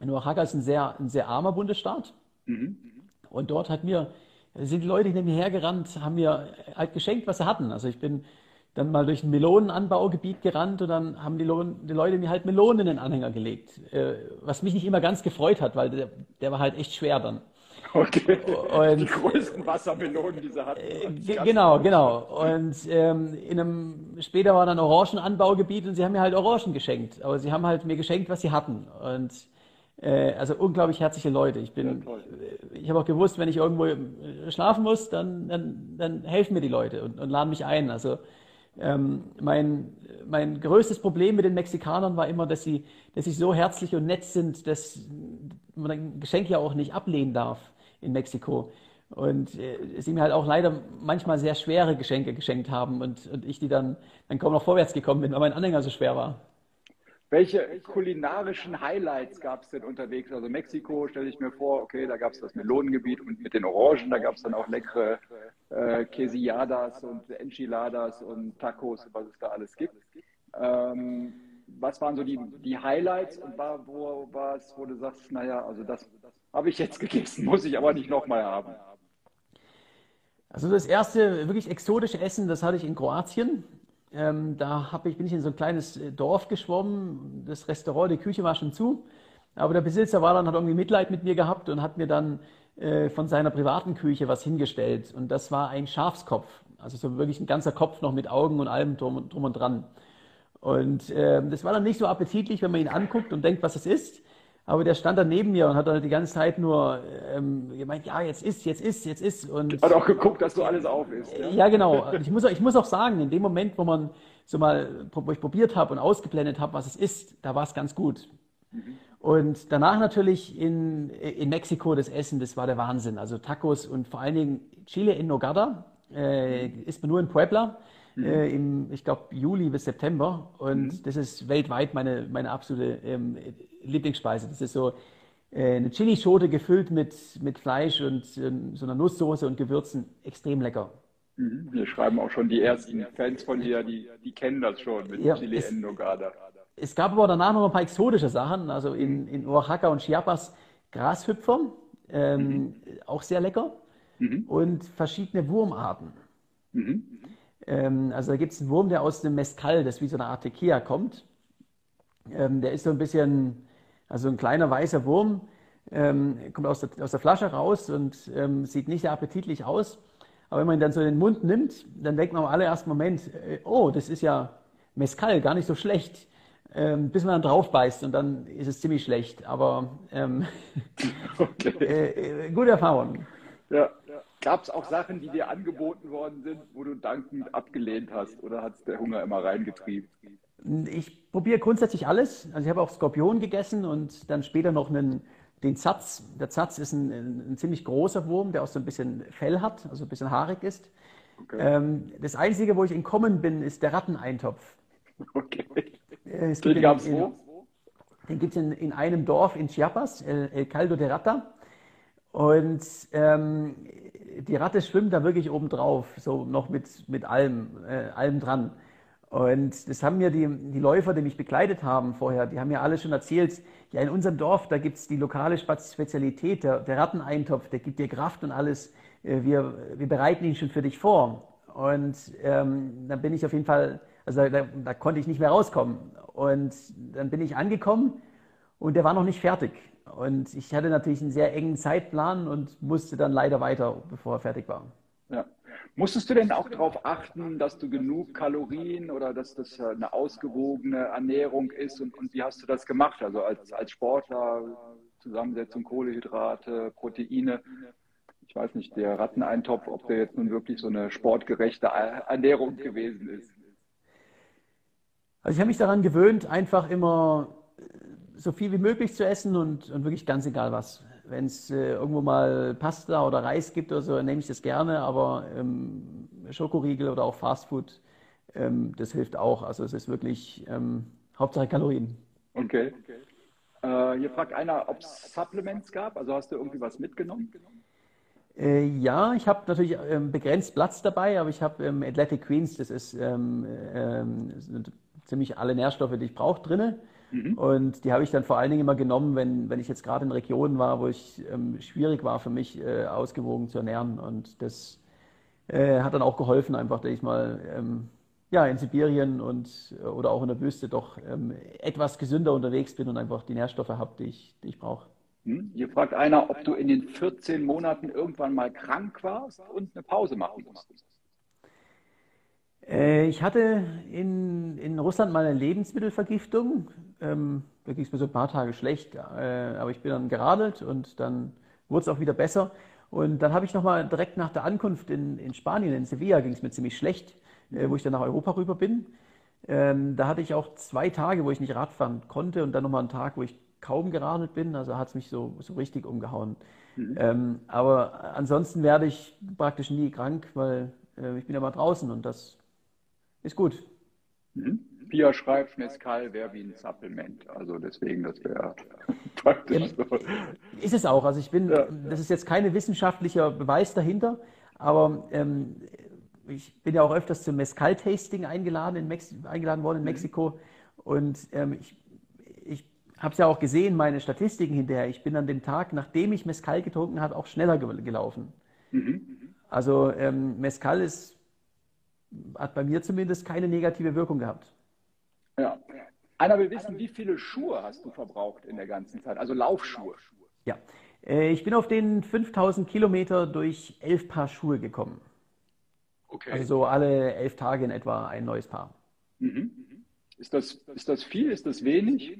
In Oaxaca ist ein sehr, ein sehr armer Bundesstaat. Mhm. Und dort hat mir, sind die Leute hinter mir hergerannt, haben mir halt geschenkt, was sie hatten. Also ich bin dann mal durch ein Melonenanbaugebiet gerannt und dann haben die, Leute mir halt Melonen in den Anhänger gelegt. Äh, was mich nicht immer ganz gefreut hat, weil der, der war halt echt schwer dann. Okay. Und, die größten Wassermelonen, die sie hatten. Äh, genau, genau. Und ähm, in einem, später war dann Orangenanbaugebiet und sie haben mir halt Orangen geschenkt. Aber sie haben halt mir geschenkt, was sie hatten. Und also unglaublich herzliche Leute. Ich bin, ja, ich habe auch gewusst, wenn ich irgendwo äh, schlafen muss, dann, dann, dann helfen mir die Leute und, und laden mich ein. Also ähm, mein, mein größtes Problem mit den Mexikanern war immer, dass sie, dass sie so herzlich und nett sind, dass man ein Geschenk ja auch nicht ablehnen darf in Mexiko. Und äh, sie mir halt auch leider manchmal sehr schwere Geschenke geschenkt haben und, und ich die dann, dann kaum noch vorwärts gekommen bin, weil mein Anhänger so schwer war. Welche kulinarischen Highlights gab es denn unterwegs? Also Mexiko stelle ich mir vor, okay, da gab es das Melonengebiet und mit den Orangen, da gab es dann auch leckere äh, Quesilladas und Enchiladas und Tacos, was es da alles gibt. Ähm, was waren so die, die Highlights und war, wo war es, wo du sagst, naja, also das habe ich jetzt gegessen, muss ich aber nicht nochmal haben? Also das erste wirklich exotische Essen, das hatte ich in Kroatien. Ähm, da ich, bin ich in so ein kleines äh, Dorf geschwommen. Das Restaurant, die Küche war schon zu. Aber der Besitzer war dann, hat irgendwie Mitleid mit mir gehabt und hat mir dann äh, von seiner privaten Küche was hingestellt. Und das war ein Schafskopf. Also so wirklich ein ganzer Kopf noch mit Augen und allem drum, drum und dran. Und äh, das war dann nicht so appetitlich, wenn man ihn anguckt und denkt, was es ist. Aber der stand dann neben mir und hat dann die ganze Zeit nur ähm, gemeint, ja, jetzt ist, jetzt ist, jetzt ist. Und hat auch geguckt, dass du alles auf isst. Ja, ja genau. Ich muss, ich muss auch sagen, in dem Moment, wo man so mal, wo ich probiert habe und ausgeblendet habe, was es ist, da war es ganz gut. Mhm. Und danach natürlich in, in Mexiko das Essen, das war der Wahnsinn. Also Tacos und vor allen Dingen Chile in Nogada, äh, isst man nur in Puebla. Mhm. Äh, im, ich glaube, Juli bis September. Und mhm. das ist weltweit meine, meine absolute ähm, Lieblingsspeise. Das ist so äh, eine Chilischote gefüllt mit, mit Fleisch und ähm, so einer Nusssoße und Gewürzen. Extrem lecker. Mhm. Wir schreiben auch schon die ersten Fans von dir, die, die kennen das schon mit ja, Chili es, en Nogada. Es gab aber danach noch ein paar exotische Sachen. Also in, in Oaxaca und Chiapas Grashüpfer, ähm, mhm. auch sehr lecker. Mhm. Und verschiedene Wurmarten. Mhm. Ähm, also da gibt es einen Wurm, der aus dem Mescal, das wie so eine Art Tequila kommt. Ähm, der ist so ein bisschen, also ein kleiner weißer Wurm, ähm, kommt aus der, aus der Flasche raus und ähm, sieht nicht sehr appetitlich aus. Aber wenn man ihn dann so in den Mund nimmt, dann denkt man am allerersten Moment, äh, oh, das ist ja Mescal, gar nicht so schlecht. Ähm, bis man dann drauf beißt und dann ist es ziemlich schlecht. Aber ähm, okay. äh, äh, gute Erfahrung. Ja. Gab es auch Sachen, die dir angeboten worden sind, wo du dankend abgelehnt hast oder hat es der Hunger immer reingetrieben? Ich probiere grundsätzlich alles. Also ich habe auch Skorpion gegessen und dann später noch einen, den Zatz. Der Zatz ist ein, ein, ziemlich großer Wurm, der auch so ein bisschen Fell hat, also ein bisschen haarig ist. Okay. Ähm, das Einzige, wo ich entkommen bin, ist der Ratteneintopf. Okay. Äh, es den gab es wo? Den gibt es in, in, einem Dorf in Chiapas, El, El Caldo de Rata. Und ähm, die Ratte schwimmt da wirklich oben drauf, so noch mit, mit allem, äh, allem dran. Und das haben mir die, die Läufer, die mich begleitet haben vorher, die haben mir alle schon erzählt, ja, in unserem Dorf, da gibt es die lokale Spezialität, der, der Ratteneintopf, der gibt dir Kraft und alles. Äh, wir, wir bereiten ihn schon für dich vor. Und ähm, dann bin ich auf jeden Fall, also da, da konnte ich nicht mehr rauskommen. Und dann bin ich angekommen und der war noch nicht fertig. Und ich hatte natürlich einen sehr engen Zeitplan und musste dann leider weiter, bevor er fertig war. Ja. Musstest du denn auch darauf achten, dass du genug Kalorien oder dass das eine ausgewogene Ernährung ist? Und, und wie hast du das gemacht? Also als, als Sportler, Zusammensetzung Kohlehydrate, Proteine. Ich weiß nicht, der Ratteneintopf, ob der jetzt nun wirklich so eine sportgerechte Ernährung gewesen ist. Also ich habe mich daran gewöhnt, einfach immer so viel wie möglich zu essen und, und wirklich ganz egal was. wenn es äh, irgendwo mal Pasta oder Reis gibt oder so, nehme ich das gerne, aber ähm, Schokoriegel oder auch Fastfood, ähm, das hilft auch. Also es ist wirklich ähm, Hauptsache Kalorien. Okay. Äh, hier fragt einer, ob es Supplements gab. Also hast du irgendwie was mitgenommen? Äh, ja, ich habe natürlich ähm, begrenzt Platz dabei, aber ich habe ähm, Athletic Greens, das ist ähm, ähm, ziemlich alle Nährstoffe, die ich brauche, drin. Mhm. Und die habe ich dann vor allen Dingen immer genommen, wenn, wenn ich jetzt gerade in Regionen war, wo es ähm, schwierig war für mich, äh, ausgewogen zu ernähren. Und das äh, hat dann auch geholfen, einfach, dass ich mal ähm, ja, in Sibirien und, oder auch in der Wüste doch ähm, etwas gesünder unterwegs bin und einfach die Nährstoffe habe, die ich, die ich brauche. Hm? Hier fragt einer, ob du in den 14 Monaten irgendwann mal krank warst und eine Pause machen musstest. Äh, ich hatte in, in Russland mal eine Lebensmittelvergiftung. Ähm, da ging es mir so ein paar Tage schlecht, äh, aber ich bin dann geradelt und dann wurde es auch wieder besser. Und dann habe ich nochmal direkt nach der Ankunft in, in Spanien, in Sevilla, ging es mir ziemlich schlecht, äh, wo ich dann nach Europa rüber bin. Ähm, da hatte ich auch zwei Tage, wo ich nicht Radfahren konnte und dann nochmal einen Tag, wo ich kaum geradelt bin. Also hat es mich so, so richtig umgehauen. Mhm. Ähm, aber ansonsten werde ich praktisch nie krank, weil äh, ich bin ja mal draußen und das ist gut. Mhm. Pia schreibt, Mescal wäre wie ein Supplement. Also deswegen, das wäre praktisch so. Ist es auch. Also ich bin, ja. das ist jetzt kein wissenschaftlicher Beweis dahinter, aber ähm, ich bin ja auch öfters zum Mescal-Tasting eingeladen, eingeladen worden in mhm. Mexiko. Und ähm, ich, ich habe es ja auch gesehen, meine Statistiken hinterher. Ich bin an dem Tag, nachdem ich Mescal getrunken habe, auch schneller gelaufen. Mhm. Also ähm, Mescal ist, hat bei mir zumindest keine negative Wirkung gehabt. Ja. Einer will wissen, wie viele Schuhe hast du verbraucht in der ganzen Zeit? Also Laufschuhe. Ja. Äh, ich bin auf den 5000 Kilometer durch elf Paar Schuhe gekommen. Okay. Also so alle elf Tage in etwa ein neues Paar. Mhm. Ist, das, ist das viel? Ist das wenig?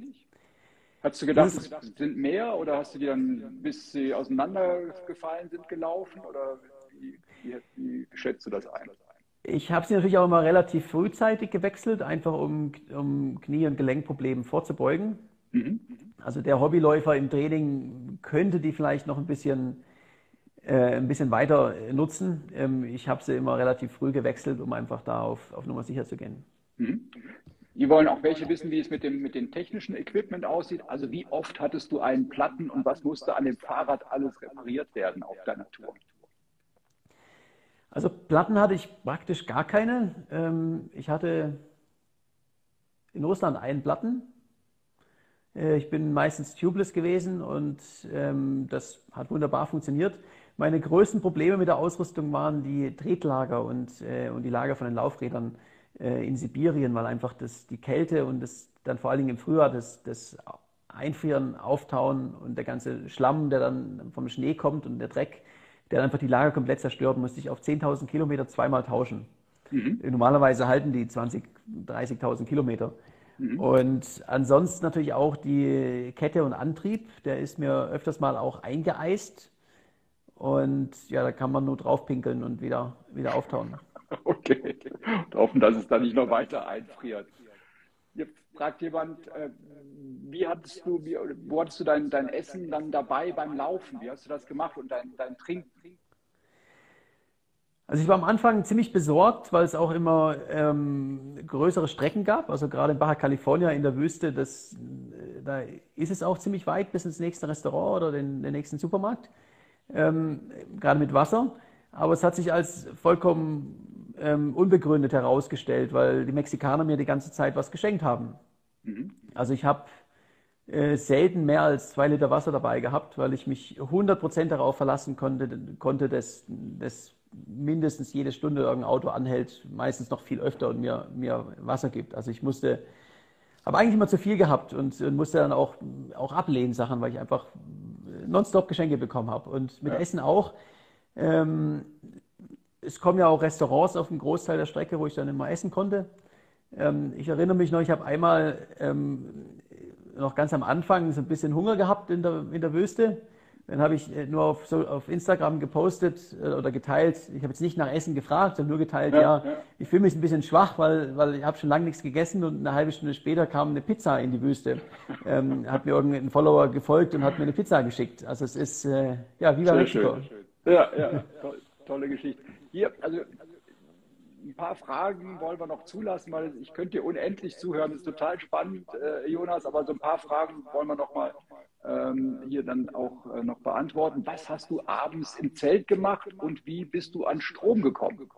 Hast du gedacht, es sind mehr oder hast du die dann, bis sie auseinandergefallen sind, gelaufen? Oder wie, wie, wie schätzt du das ein? Ich habe sie natürlich auch immer relativ frühzeitig gewechselt, einfach um, um Knie- und Gelenkproblemen vorzubeugen. Mhm. Also der Hobbyläufer im Training könnte die vielleicht noch ein bisschen äh, ein bisschen weiter nutzen. Ähm, ich habe sie immer relativ früh gewechselt, um einfach da auf, auf Nummer sicher zu gehen. Mhm. Die wollen auch welche wissen, wie es mit dem, mit dem technischen Equipment aussieht. Also wie oft hattest du einen Platten und was musste an dem Fahrrad alles repariert werden auf deiner Tour? Also Platten hatte ich praktisch gar keine. Ähm, ich hatte in Russland einen Platten. Äh, ich bin meistens tubeless gewesen und ähm, das hat wunderbar funktioniert. Meine größten Probleme mit der Ausrüstung waren die Tretlager und, äh, und die Lager von den Laufrädern äh, in Sibirien, weil einfach das, die Kälte und das dann vor allen Dingen im Frühjahr das, das Einfrieren, Auftauen und der ganze Schlamm, der dann vom Schnee kommt und der Dreck, der einfach die Lager komplett zerstört, musste ich auf 10.000 Kilometer zweimal tauschen. Mhm. Normalerweise halten die 20.000, 30.000 Kilometer. Mhm. Und ansonsten natürlich auch die Kette und Antrieb, der ist mir öfters mal auch eingeeist und ja, da kann man nur drauf pinkeln und wieder, wieder auftauen. Okay. Und hoffen, dass es dann nicht noch weiter einfriert. Jetzt fragt jemand, äh, wie hattest du, wie, wo hattest du dein, dein Essen dann dabei beim Laufen? Wie hast du das gemacht und dein, dein Trinken? Also ich war am Anfang ziemlich besorgt, weil es auch immer ähm, größere Strecken gab. Also gerade in Baja California in der Wüste, das, äh, da ist es auch ziemlich weit bis ins nächste Restaurant oder den, den nächsten Supermarkt ähm, gerade mit Wasser. Aber es hat sich als vollkommen ähm, unbegründet herausgestellt, weil die Mexikaner mir die ganze Zeit was geschenkt haben. Mhm. Also ich habe äh, selten mehr als zwei Liter Wasser dabei gehabt, weil ich mich 100% darauf verlassen konnte, konnte dass, dass mindestens jede Stunde irgendein Auto anhält, meistens noch viel öfter und mir, mir Wasser gibt. Also ich musste, habe eigentlich immer zu viel gehabt und, und musste dann auch, auch ablehnen Sachen, weil ich einfach nonstop Geschenke bekommen habe. Und mit ja. Essen auch. Ähm, es kommen ja auch Restaurants auf dem Großteil der Strecke, wo ich dann immer essen konnte. Ähm, ich erinnere mich noch, ich habe einmal ähm, noch ganz am Anfang so ein bisschen Hunger gehabt in der, in der Wüste Dann habe ich äh, nur auf, so, auf Instagram gepostet äh, oder geteilt. Ich habe jetzt nicht nach Essen gefragt, sondern nur geteilt, ja, ja, ja. ich fühle mich ein bisschen schwach, weil, weil ich habe schon lange nichts gegessen und eine halbe Stunde später kam eine Pizza in die Wüste. Ähm, hat mir irgendein Follower gefolgt und hat mir eine Pizza geschickt. Also es ist, äh, ja, wie bei Mexiko. Ja, ja, tolle Geschichte. Hier, also ein paar Fragen wollen wir noch zulassen, weil ich könnte dir unendlich zuhören. Das ist total spannend, äh, Jonas, aber so ein paar Fragen wollen wir noch mal ähm, hier dann auch äh, noch beantworten. Was hast du abends im Zelt gemacht und wie bist du an Strom gekommen?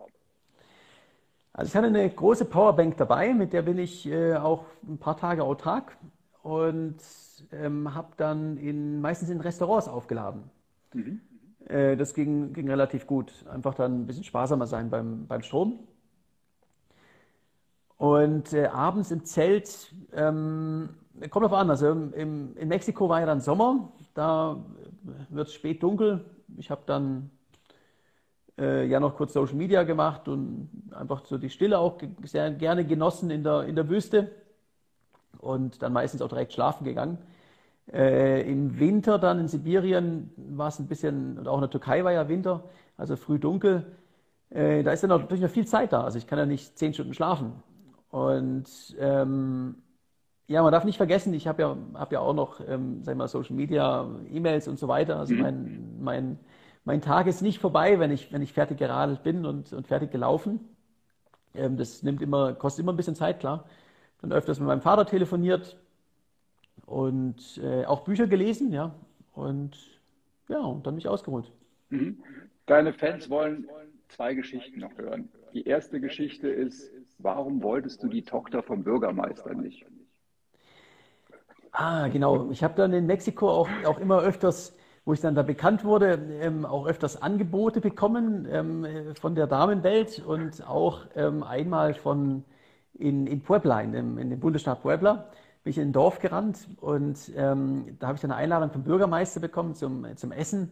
Also ich hatte eine große Powerbank dabei, mit der bin ich äh, auch ein paar Tage autark und ähm, habe dann in, meistens in Restaurants aufgeladen. Mhm. Äh, das ging, ging relativ gut. Einfach dann ein bisschen sparsamer sein beim, beim Strom. Und äh, abends im Zelt, ähm, kommt auf an, also im, in Mexiko war ja dann Sommer, da wird es spät dunkel. Ich habe dann äh, ja noch kurz Social Media gemacht und einfach so die Stille auch sehr gerne genossen in der, in der Wüste und dann meistens auch direkt schlafen gegangen. Äh, Im Winter dann in Sibirien war es ein bisschen, und auch in der Türkei war ja Winter, also früh dunkel. Äh, da ist dann natürlich noch viel Zeit da. Also ich kann ja nicht zehn Stunden schlafen. Und ähm, ja, man darf nicht vergessen, ich habe ja, hab ja auch noch, ähm, sag mal, Social Media, E-Mails und so weiter. Also mhm. mein, mein, mein Tag ist nicht vorbei, wenn ich, wenn ich fertig geradelt bin und, und fertig gelaufen. Ähm, das nimmt immer, kostet immer ein bisschen Zeit, klar. Dann öfters mit meinem Vater telefoniert und äh, auch Bücher gelesen, ja. Und ja, und dann mich ausgeruht. Mhm. Deine Fans wollen zwei Geschichten noch hören. Die erste Geschichte ist, warum wolltest du die Tochter vom Bürgermeister nicht? Ah, genau. Ich habe dann in Mexiko auch, auch immer öfters, wo ich dann da bekannt wurde, ähm, auch öfters Angebote bekommen ähm, von der Damenwelt und auch ähm, einmal von in, in Puebla, in dem, in dem Bundesstaat Puebla, bin ich in ein Dorf gerannt und ähm, da habe ich dann eine Einladung vom Bürgermeister bekommen zum, zum Essen.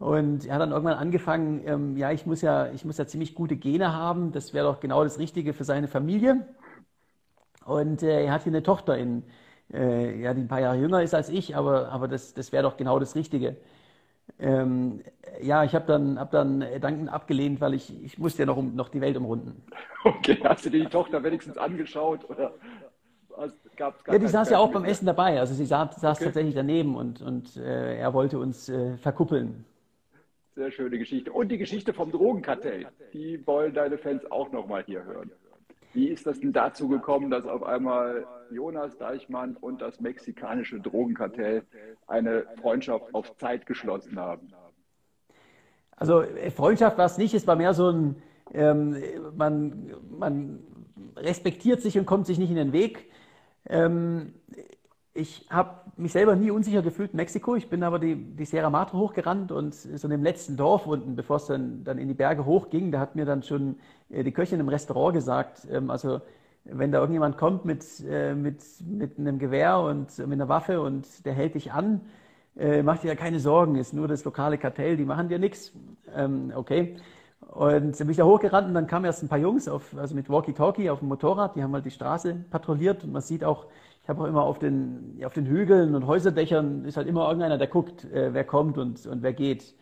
Und er hat dann irgendwann angefangen, ähm, ja, ich muss ja, ich muss ja ziemlich gute Gene haben, das wäre doch genau das Richtige für seine Familie. Und äh, er hat hier eine Tochter, in, äh, ja, die ein paar Jahre jünger ist als ich, aber, aber das, das wäre doch genau das Richtige. Ähm, ja, ich habe dann, hab dann Danken abgelehnt, weil ich, ich musste ja noch, um, noch die Welt umrunden. Okay, hast du dir die Tochter wenigstens angeschaut? Oder gab's ja, die saß ja auch beim Essen dabei. Also sie saß, saß okay. tatsächlich daneben und, und äh, er wollte uns äh, verkuppeln. Sehr schöne Geschichte. Und die Geschichte vom Drogenkartell, die wollen deine Fans auch nochmal hier hören. Wie ist das denn dazu gekommen, dass auf einmal Jonas Deichmann und das mexikanische Drogenkartell eine Freundschaft auf Zeit geschlossen haben? Also äh, Freundschaft war es nicht, es war mehr so ein, ähm, man, man respektiert sich und kommt sich nicht in den Weg. Ähm, ich habe mich selber nie unsicher gefühlt in Mexiko. Ich bin aber die, die Sierra Madre hochgerannt und so in dem letzten Dorf unten, bevor es dann, dann in die Berge hochging, da hat mir dann schon äh, die Köchin im Restaurant gesagt, ähm, also wenn da irgendjemand kommt mit, äh, mit, mit einem Gewehr und mit einer Waffe und der hält dich an, äh, mach dir ja keine Sorgen, ist nur das lokale Kartell, die machen dir nichts. Ähm, okay. Und dann bin ich da hochgerannt und dann kamen erst ein paar Jungs auf, also mit Walkie-Talkie auf dem Motorrad, die haben halt die Straße patrouilliert und man sieht auch, ich habe auch immer auf den, auf den Hügeln und Häuserdächern ist halt immer irgendeiner, der guckt, äh, wer kommt und, und wer geht.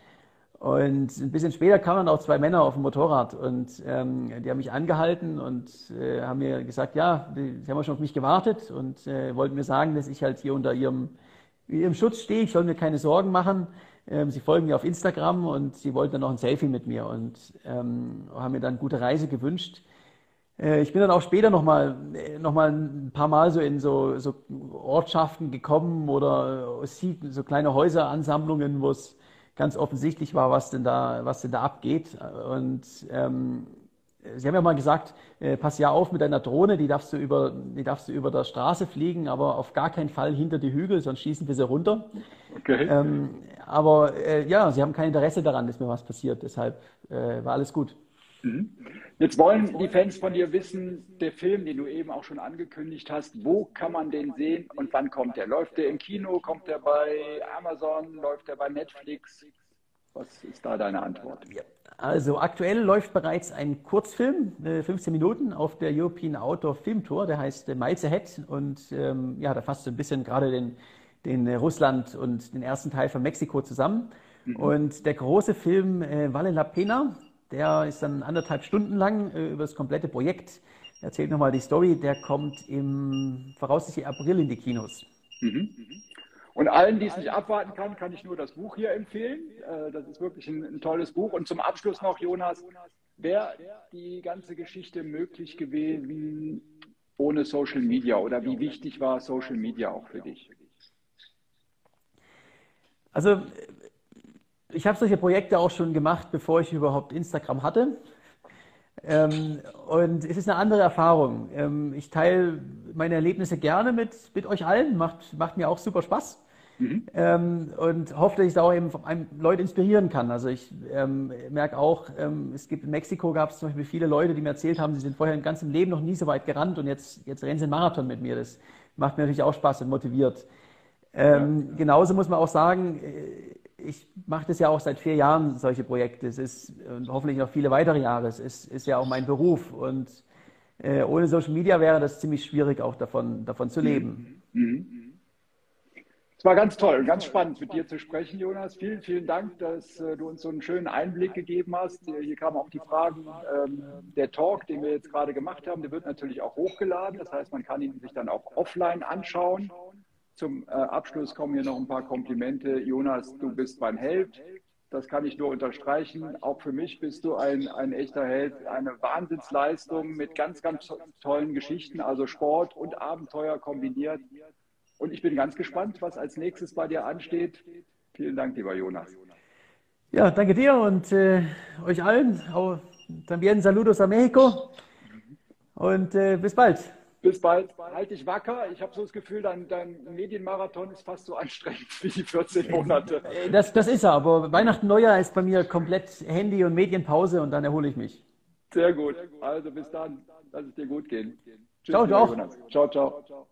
Und ein bisschen später kamen auch zwei Männer auf dem Motorrad und ähm, die haben mich angehalten und äh, haben mir gesagt, ja, die, sie haben schon auf mich gewartet und äh, wollten mir sagen, dass ich halt hier unter ihrem, ihrem Schutz stehe, ich soll mir keine Sorgen machen. Ähm, sie folgen mir auf Instagram und sie wollten dann noch ein Selfie mit mir und ähm, haben mir dann gute Reise gewünscht. Äh, ich bin dann auch später nochmal noch mal ein paar Mal so in so, so Ortschaften gekommen oder so kleine Häuseransammlungen, wo es ganz offensichtlich war, was denn da, was denn da abgeht. Und ähm, Sie haben ja mal gesagt, äh, pass ja auf mit deiner Drohne, die darfst, du über, die darfst du über der Straße fliegen, aber auf gar keinen Fall hinter die Hügel, sonst schießen wir sie runter. Okay. Ähm, aber äh, ja, sie haben kein Interesse daran, dass mir was passiert, deshalb äh, war alles gut. Mhm. Jetzt wollen die Fans von dir wissen, der Film, den du eben auch schon angekündigt hast, wo kann man den sehen und wann kommt der? Läuft der im Kino, kommt der bei Amazon, läuft der bei Netflix? Was ist da deine Antwort? Ja. Also aktuell läuft bereits ein Kurzfilm, 15 äh, Minuten, auf der European Outdoor Film Tour, der heißt äh, Miles Ahead und ähm, ja, da fasst so ein bisschen gerade den, den äh, Russland und den ersten Teil von Mexiko zusammen. Mhm. Und der große Film äh, Vale la Pena, der ist dann anderthalb Stunden lang äh, über das komplette Projekt. Erzählt nochmal die Story. Der kommt im voraussichtlich April in die Kinos. Mhm. Und allen, die es nicht abwarten kann, kann ich nur das Buch hier empfehlen. Äh, das ist wirklich ein, ein tolles Buch. Und zum Abschluss noch, Jonas, wäre die ganze Geschichte möglich gewesen ohne Social Media oder wie wichtig war Social Media auch für dich? Also ich habe solche Projekte auch schon gemacht, bevor ich überhaupt Instagram hatte. Ähm, und es ist eine andere Erfahrung. Ähm, ich teile meine Erlebnisse gerne mit, mit euch allen, macht, macht mir auch super Spaß. Mhm. Ähm, und hoffe, dass ich da auch eben Leute inspirieren kann. Also ich ähm, merke auch, ähm, es gibt in Mexiko gab es zum Beispiel viele Leute, die mir erzählt haben, sie sind vorher im ganzen Leben noch nie so weit gerannt und jetzt, jetzt rennen sie einen Marathon mit mir. Das macht mir natürlich auch Spaß und motiviert. Ähm, ja. Genauso muss man auch sagen, äh, ich mache das ja auch seit vier Jahren, solche Projekte. Es ist und hoffentlich noch viele weitere Jahre. Es ist, ist ja auch mein Beruf. Und äh, ohne Social Media wäre das ziemlich schwierig, auch davon, davon zu leben. Mhm. Mhm. Es war ganz toll und ganz spannend, mit dir zu sprechen, Jonas. Vielen, vielen Dank, dass äh, du uns so einen schönen Einblick gegeben hast. Hier kamen auch die Fragen. Ähm, der Talk, den wir jetzt gerade gemacht haben, der wird natürlich auch hochgeladen. Das heißt, man kann ihn sich dann auch offline anschauen. Zum äh, Abschluss kommen hier noch ein paar Komplimente. Jonas, du bist mein Held. Das kann ich nur unterstreichen. Auch für mich bist du ein, ein echter Held. Eine Wahnsinnsleistung mit ganz, ganz tollen Geschichten, also Sport und Abenteuer kombiniert. Und ich bin ganz gespannt, was als nächstes bei dir ansteht. Vielen Dank, lieber Jonas. Ja, danke dir und äh, euch allen. También saludos a Mexico. Und äh, bis bald. Bis bald. Halt dich wacker. Ich habe so das Gefühl, dein, dein, Medienmarathon ist fast so anstrengend wie die 14 Monate. Das, das ist er, aber Weihnachten, Neujahr ist bei mir komplett Handy- und Medienpause und dann erhole ich mich. Sehr gut. Also bis dann. Lass es dir gut gehen. Tschüss, ciao, ciao. Ciao, ciao.